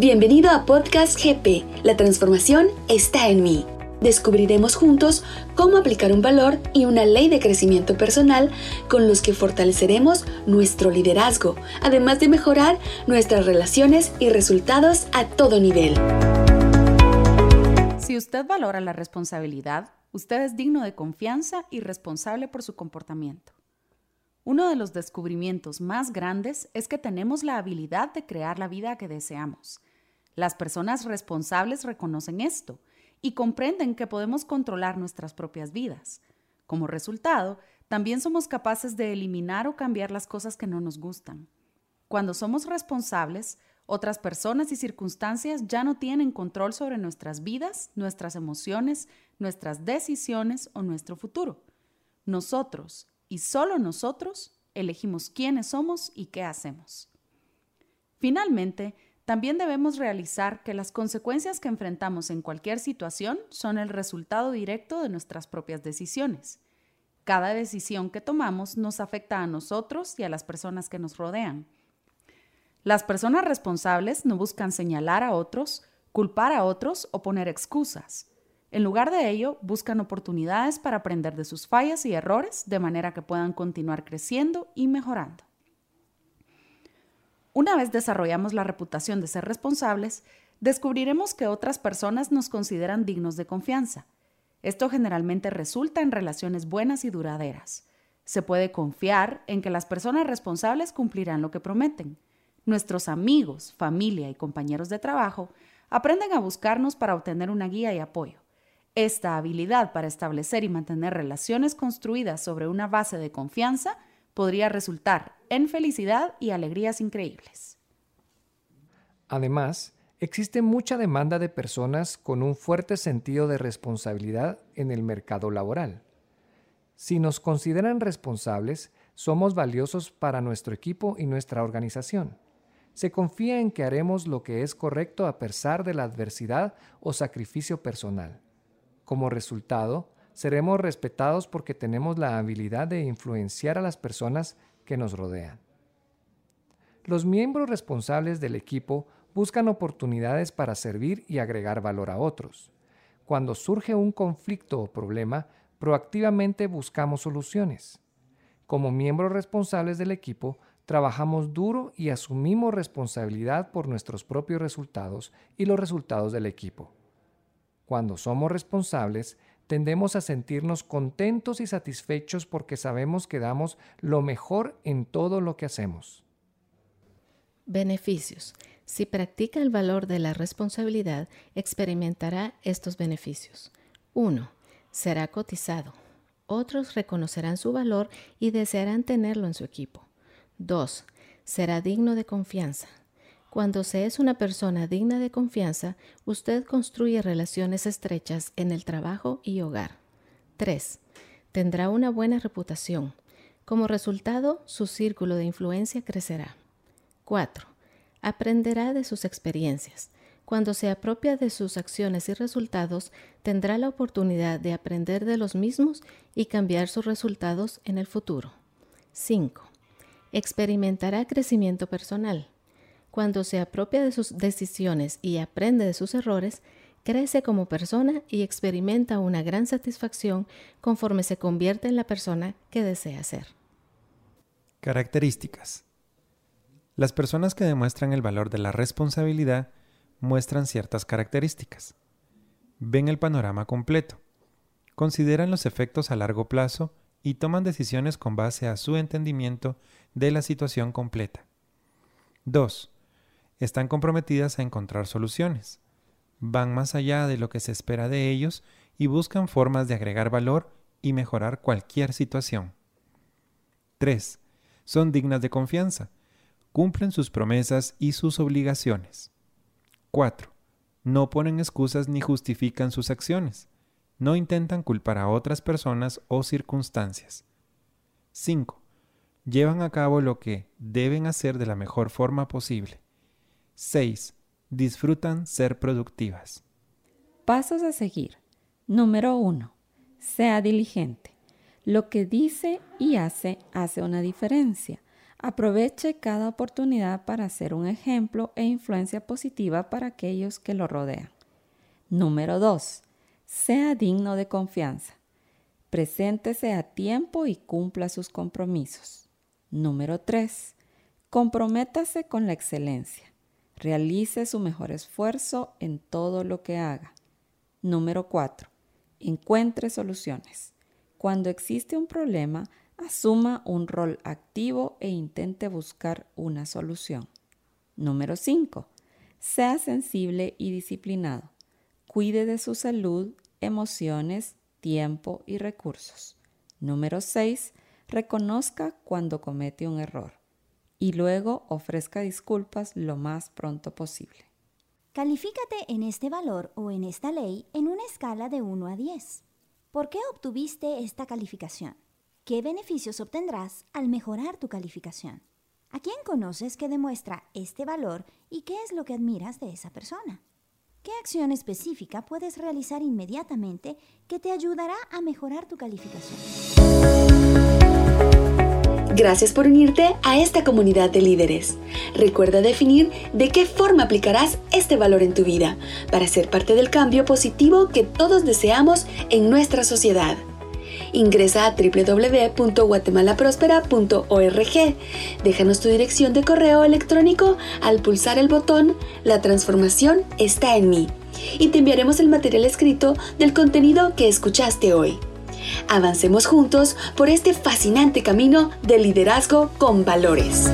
Bienvenido a Podcast GP. La transformación está en mí. Descubriremos juntos cómo aplicar un valor y una ley de crecimiento personal con los que fortaleceremos nuestro liderazgo, además de mejorar nuestras relaciones y resultados a todo nivel. Si usted valora la responsabilidad, usted es digno de confianza y responsable por su comportamiento. Uno de los descubrimientos más grandes es que tenemos la habilidad de crear la vida que deseamos. Las personas responsables reconocen esto y comprenden que podemos controlar nuestras propias vidas. Como resultado, también somos capaces de eliminar o cambiar las cosas que no nos gustan. Cuando somos responsables, otras personas y circunstancias ya no tienen control sobre nuestras vidas, nuestras emociones, nuestras decisiones o nuestro futuro. Nosotros, y solo nosotros, elegimos quiénes somos y qué hacemos. Finalmente, también debemos realizar que las consecuencias que enfrentamos en cualquier situación son el resultado directo de nuestras propias decisiones. Cada decisión que tomamos nos afecta a nosotros y a las personas que nos rodean. Las personas responsables no buscan señalar a otros, culpar a otros o poner excusas. En lugar de ello, buscan oportunidades para aprender de sus fallas y errores de manera que puedan continuar creciendo y mejorando. Una vez desarrollamos la reputación de ser responsables, descubriremos que otras personas nos consideran dignos de confianza. Esto generalmente resulta en relaciones buenas y duraderas. Se puede confiar en que las personas responsables cumplirán lo que prometen. Nuestros amigos, familia y compañeros de trabajo aprenden a buscarnos para obtener una guía y apoyo. Esta habilidad para establecer y mantener relaciones construidas sobre una base de confianza podría resultar en felicidad y alegrías increíbles. Además, existe mucha demanda de personas con un fuerte sentido de responsabilidad en el mercado laboral. Si nos consideran responsables, somos valiosos para nuestro equipo y nuestra organización. Se confía en que haremos lo que es correcto a pesar de la adversidad o sacrificio personal. Como resultado, seremos respetados porque tenemos la habilidad de influenciar a las personas que nos rodean. Los miembros responsables del equipo buscan oportunidades para servir y agregar valor a otros. Cuando surge un conflicto o problema, proactivamente buscamos soluciones. Como miembros responsables del equipo, trabajamos duro y asumimos responsabilidad por nuestros propios resultados y los resultados del equipo. Cuando somos responsables, tendemos a sentirnos contentos y satisfechos porque sabemos que damos lo mejor en todo lo que hacemos. Beneficios. Si practica el valor de la responsabilidad, experimentará estos beneficios. 1. Será cotizado. Otros reconocerán su valor y desearán tenerlo en su equipo. 2. Será digno de confianza. Cuando se es una persona digna de confianza, usted construye relaciones estrechas en el trabajo y hogar. 3. Tendrá una buena reputación. Como resultado, su círculo de influencia crecerá. 4. Aprenderá de sus experiencias. Cuando se apropia de sus acciones y resultados, tendrá la oportunidad de aprender de los mismos y cambiar sus resultados en el futuro. 5. Experimentará crecimiento personal. Cuando se apropia de sus decisiones y aprende de sus errores, crece como persona y experimenta una gran satisfacción conforme se convierte en la persona que desea ser. Características. Las personas que demuestran el valor de la responsabilidad muestran ciertas características. Ven el panorama completo, consideran los efectos a largo plazo y toman decisiones con base a su entendimiento de la situación completa. 2 están comprometidas a encontrar soluciones. Van más allá de lo que se espera de ellos y buscan formas de agregar valor y mejorar cualquier situación. 3. Son dignas de confianza. Cumplen sus promesas y sus obligaciones. 4. No ponen excusas ni justifican sus acciones. No intentan culpar a otras personas o circunstancias. 5. Llevan a cabo lo que deben hacer de la mejor forma posible. 6. Disfrutan ser productivas. Pasos a seguir. Número 1. Sea diligente. Lo que dice y hace hace una diferencia. Aproveche cada oportunidad para ser un ejemplo e influencia positiva para aquellos que lo rodean. Número 2. Sea digno de confianza. Preséntese a tiempo y cumpla sus compromisos. Número 3. Comprométase con la excelencia. Realice su mejor esfuerzo en todo lo que haga. Número 4. Encuentre soluciones. Cuando existe un problema, asuma un rol activo e intente buscar una solución. Número 5. Sea sensible y disciplinado. Cuide de su salud, emociones tiempo y recursos. Número 6. Reconozca cuando comete un error y luego ofrezca disculpas lo más pronto posible. Califícate en este valor o en esta ley en una escala de 1 a 10. ¿Por qué obtuviste esta calificación? ¿Qué beneficios obtendrás al mejorar tu calificación? ¿A quién conoces que demuestra este valor y qué es lo que admiras de esa persona? ¿Qué acción específica puedes realizar inmediatamente que te ayudará a mejorar tu calificación? Gracias por unirte a esta comunidad de líderes. Recuerda definir de qué forma aplicarás este valor en tu vida para ser parte del cambio positivo que todos deseamos en nuestra sociedad. Ingresa a www.guatemalaprospera.org. Déjanos tu dirección de correo electrónico al pulsar el botón La transformación está en mí y te enviaremos el material escrito del contenido que escuchaste hoy. Avancemos juntos por este fascinante camino de liderazgo con valores.